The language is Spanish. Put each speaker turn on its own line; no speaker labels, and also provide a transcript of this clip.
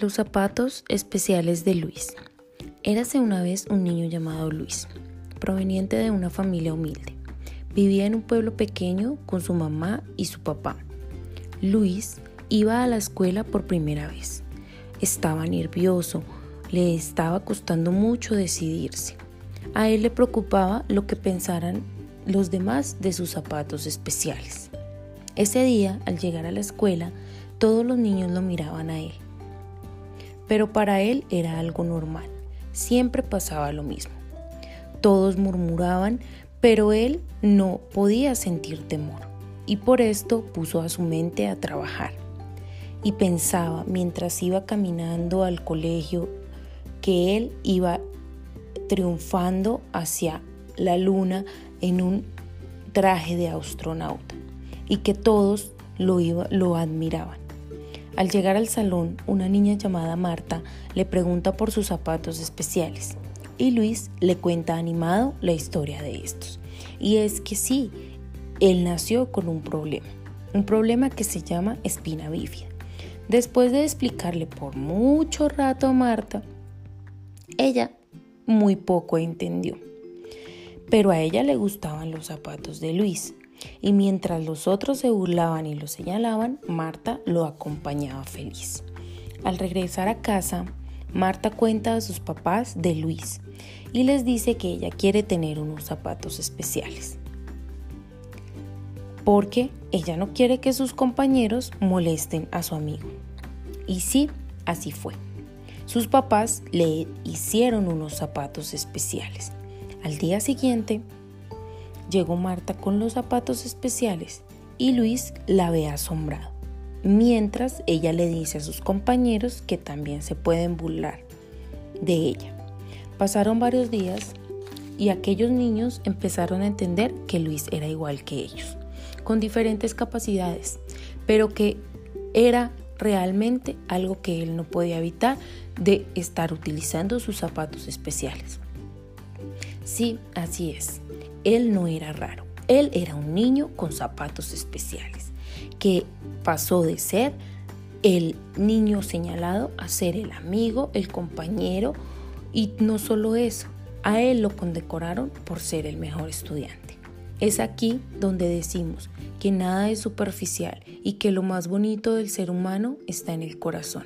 Los zapatos especiales de Luis. Érase una vez un niño llamado Luis, proveniente de una familia humilde. Vivía en un pueblo pequeño con su mamá y su papá. Luis iba a la escuela por primera vez. Estaba nervioso, le estaba costando mucho decidirse. A él le preocupaba lo que pensaran los demás de sus zapatos especiales. Ese día, al llegar a la escuela, todos los niños lo miraban a él pero para él era algo normal. Siempre pasaba lo mismo. Todos murmuraban, pero él no podía sentir temor y por esto puso a su mente a trabajar. Y pensaba mientras iba caminando al colegio que él iba triunfando hacia la luna en un traje de astronauta y que todos lo, lo admiraban. Al llegar al salón, una niña llamada Marta le pregunta por sus zapatos especiales y Luis le cuenta animado la historia de estos. Y es que sí, él nació con un problema, un problema que se llama espina bífida. Después de explicarle por mucho rato a Marta, ella muy poco entendió. Pero a ella le gustaban los zapatos de Luis y mientras los otros se burlaban y lo señalaban, Marta lo acompañaba feliz. Al regresar a casa, Marta cuenta a sus papás de Luis y les dice que ella quiere tener unos zapatos especiales. Porque ella no quiere que sus compañeros molesten a su amigo. Y sí, así fue. Sus papás le hicieron unos zapatos especiales. Al día siguiente, Llegó Marta con los zapatos especiales y Luis la ve asombrado, mientras ella le dice a sus compañeros que también se pueden burlar de ella. Pasaron varios días y aquellos niños empezaron a entender que Luis era igual que ellos, con diferentes capacidades, pero que era realmente algo que él no podía evitar de estar utilizando sus zapatos especiales. Sí, así es. Él no era raro. Él era un niño con zapatos especiales, que pasó de ser el niño señalado a ser el amigo, el compañero y no solo eso, a él lo condecoraron por ser el mejor estudiante. Es aquí donde decimos que nada es superficial y que lo más bonito del ser humano está en el corazón.